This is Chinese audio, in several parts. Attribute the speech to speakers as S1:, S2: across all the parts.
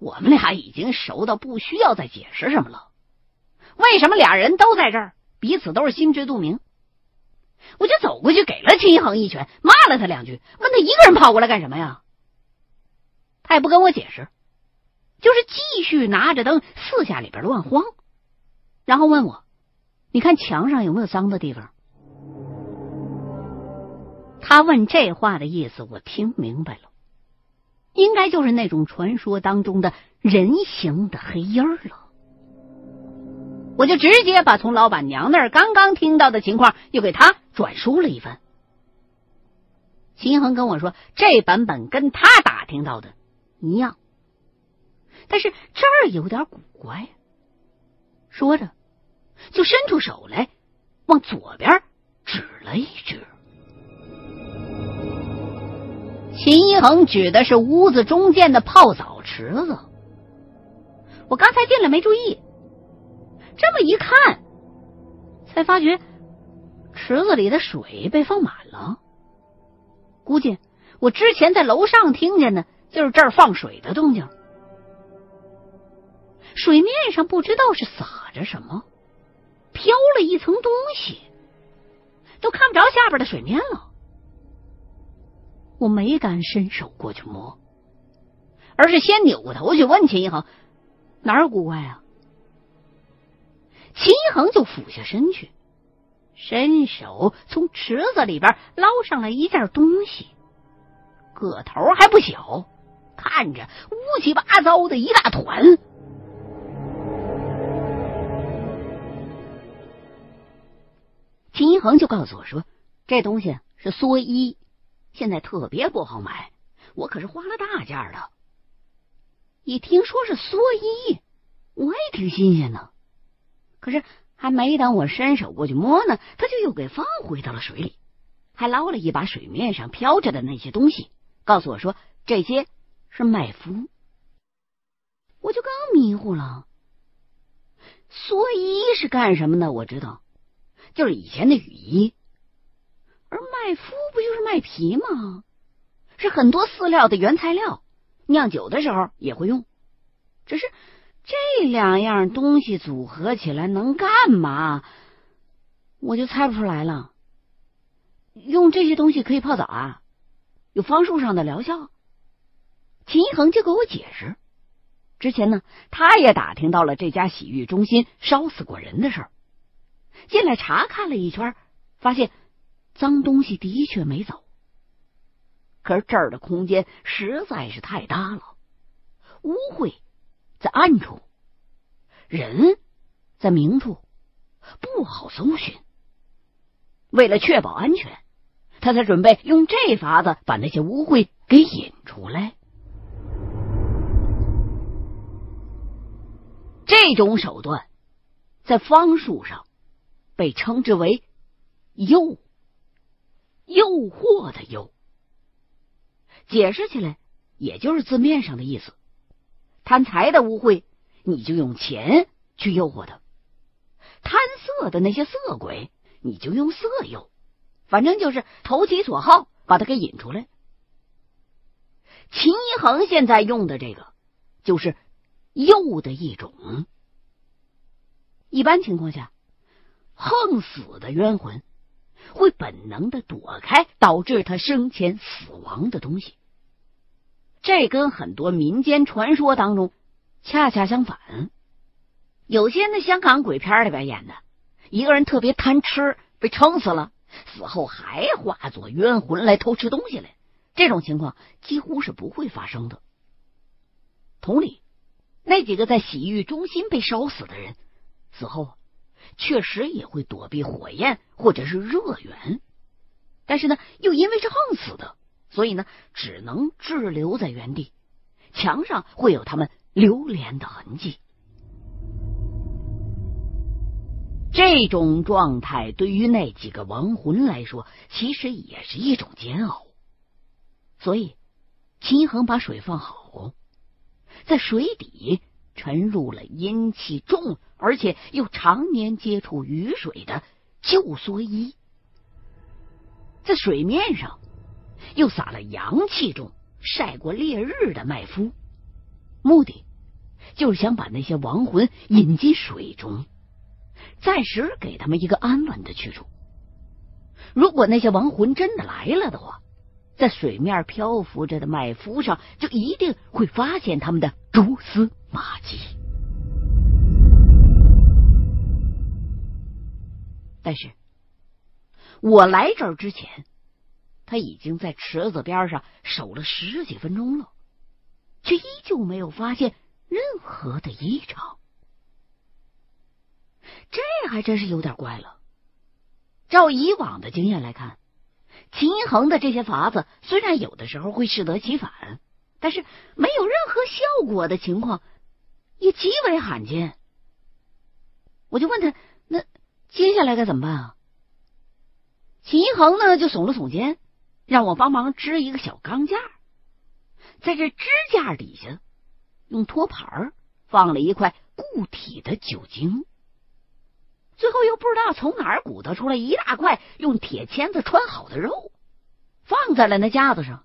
S1: 我们俩已经熟到不需要再解释什么了。为什么俩人都在这儿，彼此都是心知肚明？我就走过去给了秦一恒一拳，骂了他两句，问他一个人跑过来干什么呀？他也不跟我解释，就是继续拿着灯四下里边乱晃，然后问我：“你看墙上有没有脏的地方？”他问这话的意思，我听明白了，应该就是那种传说当中的人形的黑印儿了。我就直接把从老板娘那儿刚刚听到的情况又给他转述了一番。秦恒跟我说，这版本跟他打听到的一样，但是这儿有点古怪。说着，就伸出手来，往左边指了一指。秦一恒指的是屋子中间的泡澡池子。我刚才进来没注意，这么一看，才发觉池子里的水被放满了。估计我之前在楼上听见的就是这儿放水的动静。水面上不知道是撒着什么，飘了一层东西，都看不着下边的水面了。我没敢伸手过去摸，而是先扭过头去问秦一恒：“哪有古怪啊？”秦一恒就俯下身去，伸手从池子里边捞上来一件东西，个头还不小，看着乌七八糟的一大团。秦一恒就告诉我说：“这东西是蓑衣。”现在特别不好买，我可是花了大价的。一听说是蓑衣，我也挺新鲜的。可是还没等我伸手过去摸呢，他就又给放回到了水里，还捞了一把水面上飘着的那些东西，告诉我说这些是麦麸。我就更迷糊了。蓑衣是干什么的？我知道，就是以前的雨衣。而麦麸不就是麦皮吗？是很多饲料的原材料，酿酒的时候也会用。只是这两样东西组合起来能干嘛？我就猜不出来了。用这些东西可以泡澡啊，有方术上的疗效。秦一恒就给我解释，之前呢，他也打听到了这家洗浴中心烧死过人的事儿，进来查看了一圈，发现。脏东西的确没走，可是这儿的空间实在是太大了，污秽在暗处，人在明处，不好搜寻。为了确保安全，他才准备用这法子把那些污秽给引出来。这种手段在方术上被称之为“诱”。诱惑的诱，解释起来也就是字面上的意思。贪财的污秽，你就用钱去诱惑他；贪色的那些色鬼，你就用色诱。反正就是投其所好，把他给引出来。秦一恒现在用的这个，就是诱的一种。一般情况下，横死的冤魂。会本能的躲开导致他生前死亡的东西，这跟很多民间传说当中恰恰相反。有些那香港鬼片里边演的，一个人特别贪吃，被撑死了，死后还化作冤魂来偷吃东西来，这种情况几乎是不会发生的。同理，那几个在洗浴中心被烧死的人，死后。确实也会躲避火焰或者是热源，但是呢，又因为是横死的，所以呢，只能滞留在原地。墙上会有他们流连的痕迹。这种状态对于那几个亡魂来说，其实也是一种煎熬。所以，秦恒把水放好，在水底。沉入了阴气重，而且又常年接触雨水的旧蓑衣，在水面上又撒了阳气中、晒过烈日的麦麸，目的就是想把那些亡魂引进水中，暂时给他们一个安稳的去处。如果那些亡魂真的来了的话，在水面漂浮着的麦麸上，就一定会发现他们的蛛丝马迹。但是，我来这儿之前，他已经在池子边上守了十几分钟了，却依旧没有发现任何的异常。这还真是有点怪了。照以往的经验来看，秦恒的这些法子虽然有的时候会适得其反，但是没有任何效果的情况也极为罕见。我就问他，接下来该怎么办啊？秦一恒呢，就耸了耸肩，让我帮忙支一个小钢架，在这支架底下用托盘放了一块固体的酒精。最后又不知道从哪儿鼓捣出来一大块用铁签子穿好的肉，放在了那架子上。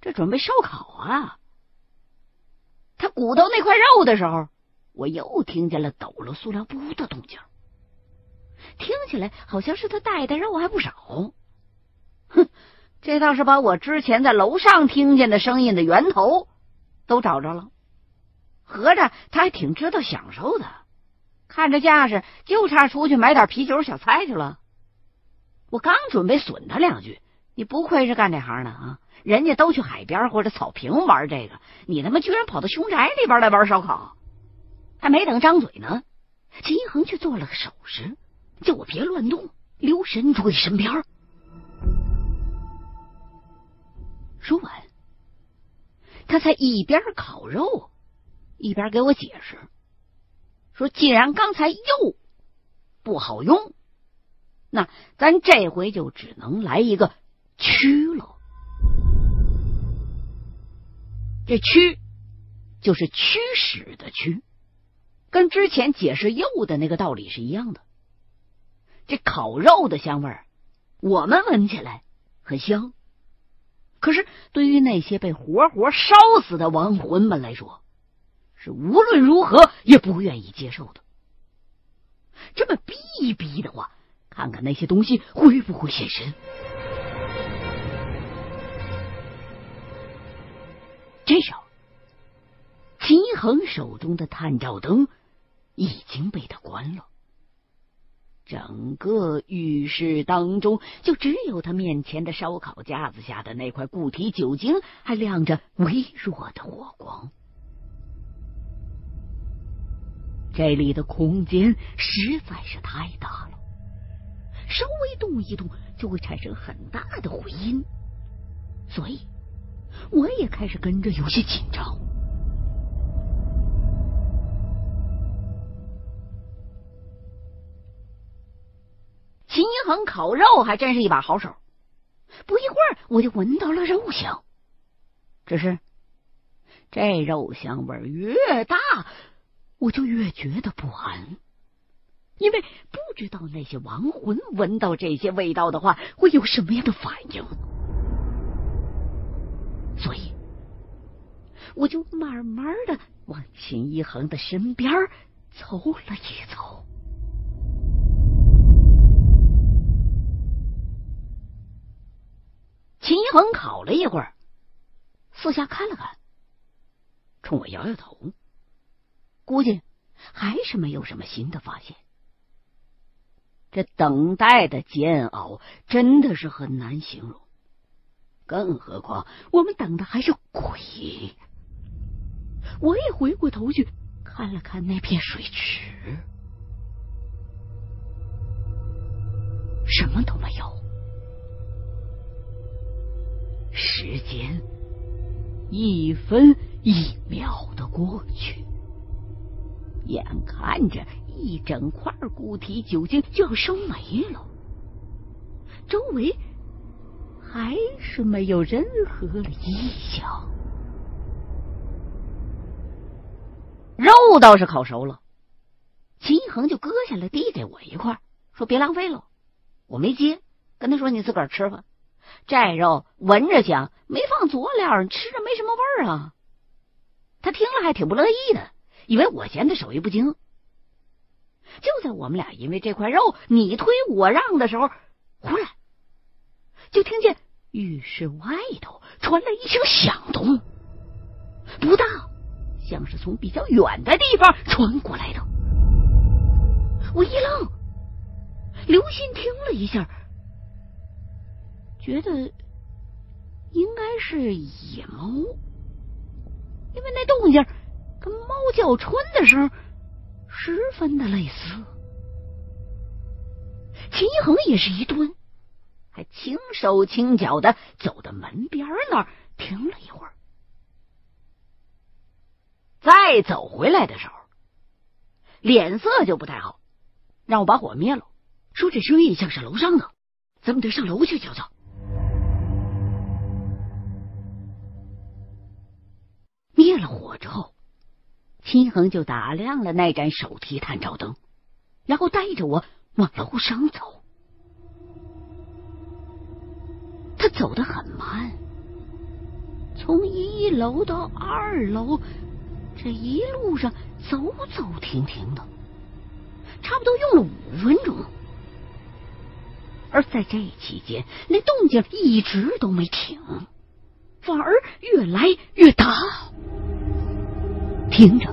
S1: 这准备烧烤啊！他鼓捣那块肉的时候，我又听见了抖了塑料布的动静，听起来好像是他带的肉还不少。哼，这倒是把我之前在楼上听见的声音的源头都找着了。合着他还挺知道享受的。看这架势，就差出去买点啤酒、小菜去了。我刚准备损他两句，你不愧是干这行的啊！人家都去海边或者草坪玩这个，你他妈居然跑到凶宅里边来玩烧烤！还没等张嘴呢，秦一恒却做了个手势，叫我别乱动，留神注意身边。说完，他才一边烤肉，一边给我解释。说：“既然刚才又不好用，那咱这回就只能来一个驱了。这驱就是驱使的驱，跟之前解释釉的那个道理是一样的。这烤肉的香味儿，我们闻起来很香，可是对于那些被活活烧死的亡魂们来说，是无论如何也不愿意接受的。这么逼一逼的话，看看那些东西会不会现身。这时候，秦恒手中的探照灯已经被他关了，整个浴室当中就只有他面前的烧烤架子下的那块固体酒精还亮着微弱的火光。这里的空间实在是太大了，稍微动一动就会产生很大的回音，所以我也开始跟着有些紧张。秦一恒烤肉还真是一把好手，不一会儿我就闻到了肉香，只是这肉香味越大。我就越觉得不安，因为不知道那些亡魂闻到这些味道的话会有什么样的反应，所以我就慢慢的往秦一恒的身边走了一走。秦一恒烤了一会儿，四下看了看，冲我摇摇头。估计还是没有什么新的发现。这等待的煎熬真的是很难形容，更何况我们等的还是鬼。我也回过头去看了看那片水池，什么都没有。时间一分一秒的过去。眼看着一整块固体酒精就要烧没了，周围还是没有任何的异响。肉倒是烤熟了，秦一恒就割下来递给我一块，说：“别浪费了。”我没接，跟他说：“你自个儿吃吧，这肉闻着香，没放佐料，吃着没什么味儿啊。”他听了还挺不乐意的，以为我嫌他手艺不精。就在我们俩因为这块肉你推我让的时候，忽然就听见浴室外头传来一声响动，不大，像是从比较远的地方传过来的。我一愣，留心听了一下，觉得应该是野猫，因为那动静跟猫叫春的声十分的类似。秦一恒也是一顿，还轻手轻脚的走到门边那儿停了一会儿，再走回来的时候，脸色就不太好。让我把火灭了，说这声音像是楼上的，咱们得上楼去瞧瞧。灭了火之后，秦恒就打亮了那盏手提探照灯，然后带着我往楼上走。他走得很慢，从一楼到二楼，这一路上走走停停的。差不多用了五分钟，而在这期间，那动静一直都没停，反而越来越大。听着，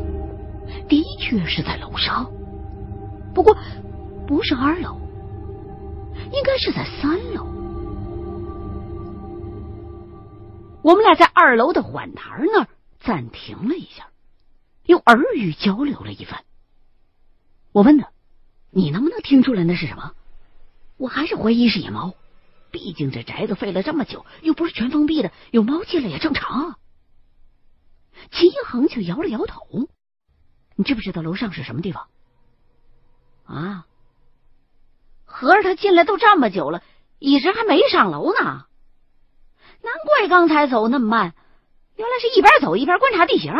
S1: 的确是在楼上，不过不是二楼，应该是在三楼。我们俩在二楼的缓台那儿暂停了一下，用耳语交流了一番。我问他。你能不能听出来那是什么？我还是怀疑是野猫，毕竟这宅子废了这么久，又不是全封闭的，有猫进来也正常。一恒却摇了摇头：“你知不知道楼上是什么地方？”啊，合着他进来都这么久了，一直还没上楼呢。难怪刚才走那么慢，原来是一边走一边观察地形。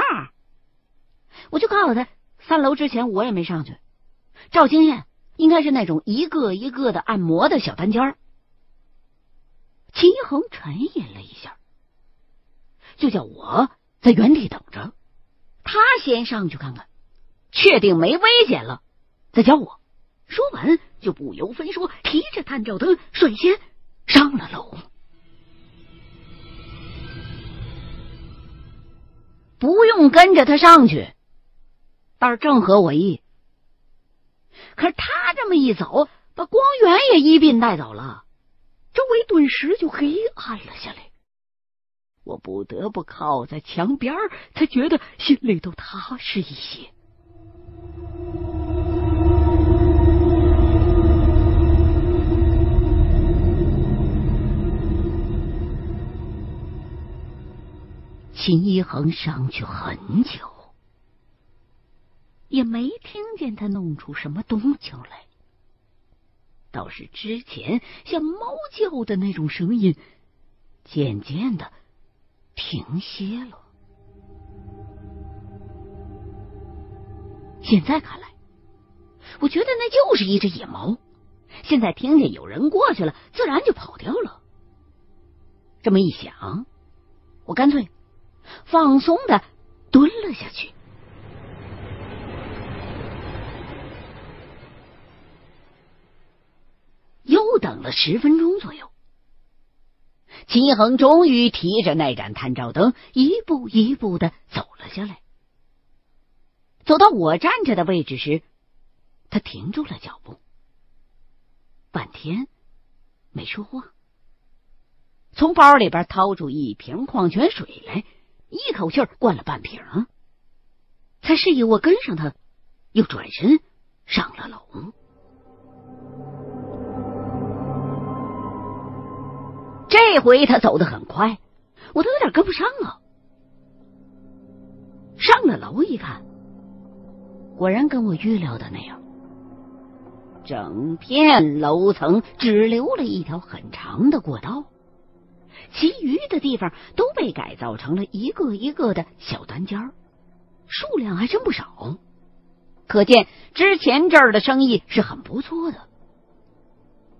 S1: 我就告诉他，三楼之前我也没上去。照经验，应该是那种一个一个的按摩的小单间儿。秦一恒沉吟了一下，就叫我在原地等着，他先上去看看，确定没危险了，再叫我。说完，就不由分说，提着探照灯，率先上了楼。不用跟着他上去，倒是正合我意。可是他这么一走，把光源也一并带走了，周围顿时就黑暗了下来。我不得不靠在墙边，才觉得心里都踏实一些。秦一恒上去很久。也没听见他弄出什么动静来，倒是之前像猫叫的那种声音渐渐的停歇了。现在看来，我觉得那就是一只野猫。现在听见有人过去了，自然就跑掉了。这么一想，我干脆放松的蹲了下去。又等了十分钟左右，秦恒终于提着那盏探照灯，一步一步的走了下来。走到我站着的位置时，他停住了脚步，半天没说话，从包里边掏出一瓶矿泉水来，一口气灌了半瓶，才示意我跟上他，又转身上了楼。这回他走得很快，我都有点跟不上啊。上了楼一看，果然跟我预料的那样，整片楼层只留了一条很长的过道，其余的地方都被改造成了一个一个的小单间数量还真不少。可见之前这儿的生意是很不错的，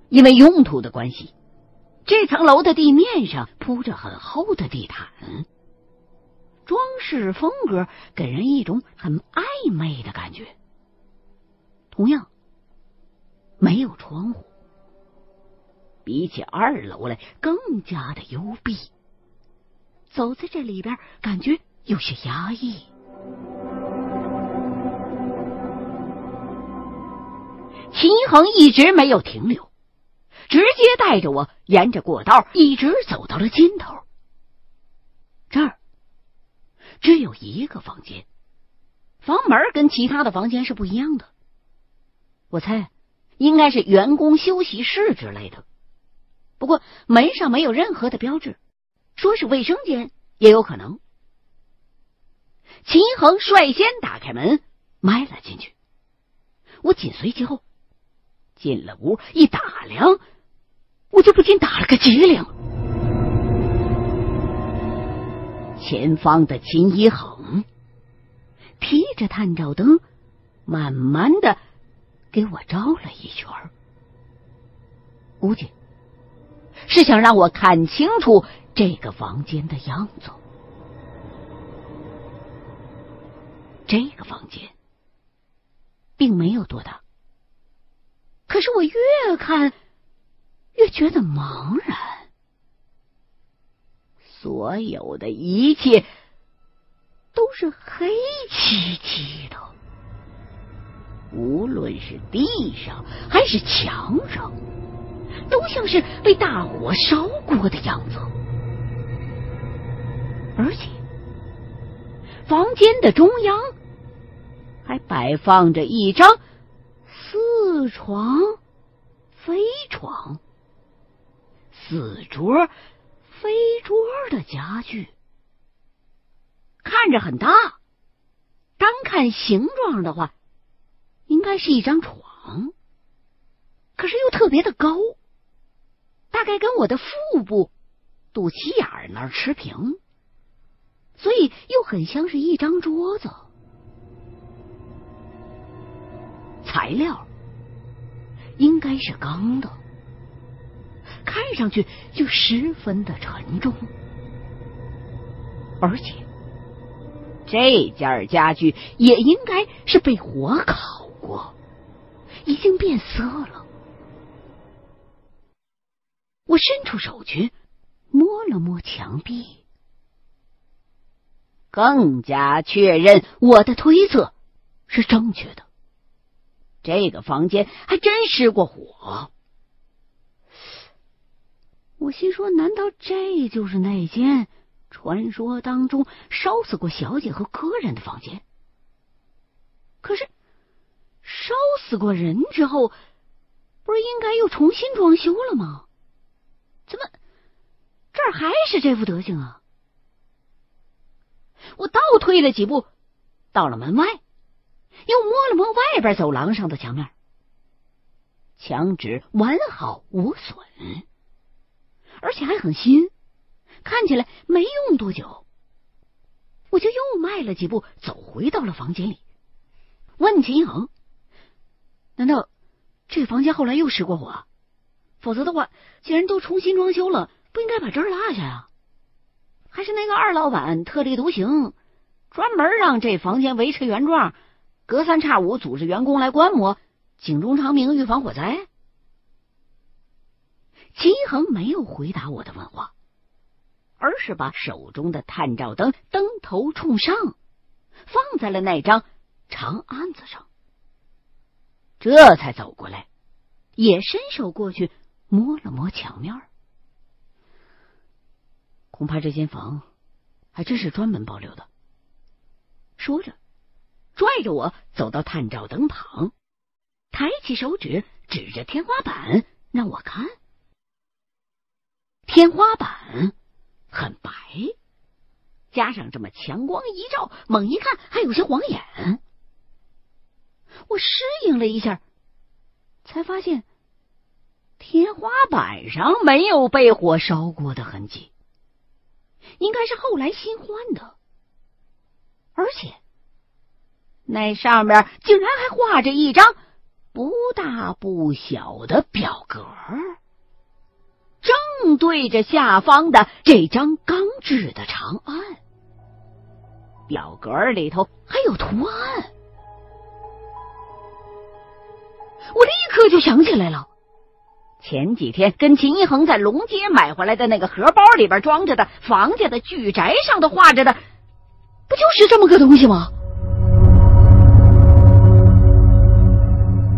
S1: 因为用途的关系。这层楼的地面上铺着很厚的地毯，装饰风格给人一种很暧昧的感觉。同样，没有窗户，比起二楼来更加的幽闭。走在这里边，感觉有些压抑。秦恒一直没有停留，直接带着我沿着过道一直走到了尽头。这儿只有一个房间，房门跟其他的房间是不一样的。我猜应该是员工休息室之类的，不过门上没有任何的标志。说是卫生间也有可能。秦恒率先打开门，迈了进去，我紧随其后。进了屋一打量，我就不禁打了个激灵。前方的秦一恒提着探照灯，慢慢的给我照了一圈，估计是想让我看清楚。这个房间的样子，这个房间并没有多大，可是我越看越觉得茫然。所有的一切都是黑漆漆的，无论是地上还是墙上，都像是被大火烧过的样子。而且，房间的中央还摆放着一张四床飞床、紫桌飞桌的家具，看着很大。单看形状的话，应该是一张床，可是又特别的高，大概跟我的腹部、肚脐眼那儿持平。所以又很像是一张桌子，材料应该是钢的，看上去就十分的沉重，而且这件家具也应该是被火烤过，已经变色了。我伸出手去摸了摸墙壁。更加确认我的推测是正确的。这个房间还真失过火。我心说：难道这就是那间传说当中烧死过小姐和客人的房间？可是烧死过人之后，不是应该又重新装修了吗？怎么这儿还是这副德行啊？我倒退了几步，到了门外，又摸了摸外边走廊上的墙面，墙纸完好无损，而且还很新，看起来没用多久。我就又迈了几步，走回到了房间里，问秦恒：“难道这房间后来又失过火？否则的话，既然都重新装修了，不应该把这儿落下呀？”还是那个二老板特立独行，专门让这房间维持原状，隔三差五组织员工来观摩，警钟长鸣，预防火灾。秦恒没有回答我的问话，而是把手中的探照灯灯头冲上，放在了那张长案子上，这才走过来，也伸手过去摸了摸墙面。恐怕这间房还真是专门保留的。说着，拽着我走到探照灯旁，抬起手指指着天花板让我看。天花板很白，加上这么强光一照，猛一看还有些晃眼。我适应了一下，才发现天花板上没有被火烧过的痕迹。应该是后来新换的，而且那上面竟然还画着一张不大不小的表格，正对着下方的这张钢制的长案。表格里头还有图案，我立刻就想起来了。前几天跟秦一恒在龙街买回来的那个荷包里边装着的房家的巨宅上头画着的，不就是这么个东西吗？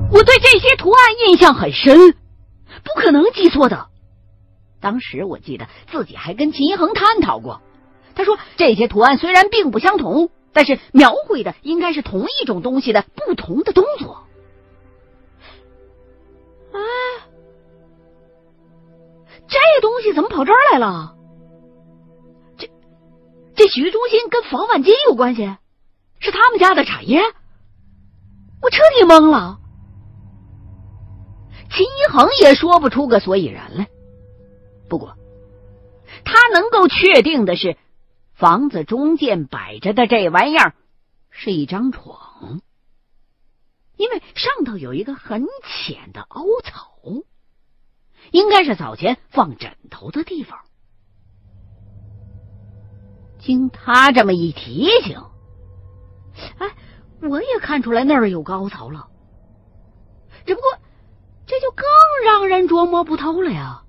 S1: 我对这些图案印象很深，不可能记错的。当时我记得自己还跟秦一恒探讨过。他说：“这些图案虽然并不相同，但是描绘的应该是同一种东西的不同的动作。”哎，这东西怎么跑这儿来了？这这洗浴中心跟房万金有关系？是他们家的产业？我彻底懵了。秦一恒也说不出个所以然来。不过，他能够确定的是。房子中间摆着的这玩意儿是一张床，因为上头有一个很浅的凹槽，应该是早前放枕头的地方。经他这么一提醒，哎，我也看出来那儿有凹槽了。只不过这就更让人琢磨不透了呀。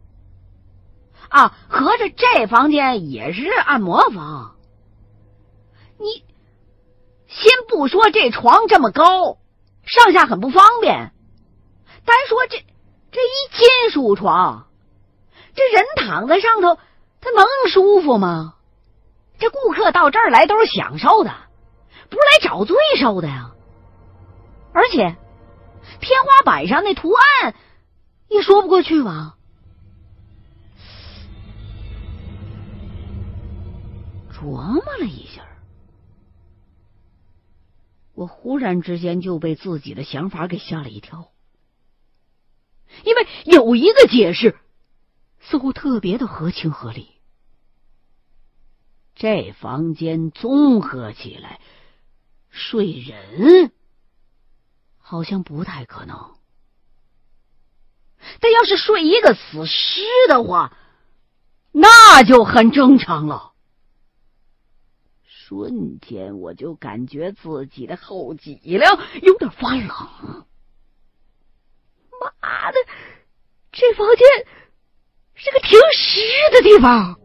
S1: 啊，合着这房间也是按摩房？你先不说这床这么高，上下很不方便，单说这这一金属床，这人躺在上头，他能舒服吗？这顾客到这儿来都是享受的，不是来找罪受的呀。而且天花板上那图案也说不过去吧。琢磨了一下，我忽然之间就被自己的想法给吓了一跳，因为有一个解释似乎特别的合情合理。这房间综合起来睡人好像不太可能，但要是睡一个死尸的话，那就很正常了。瞬间，我就感觉自己的后脊梁有点发冷。妈的，这房间是个停尸的地方！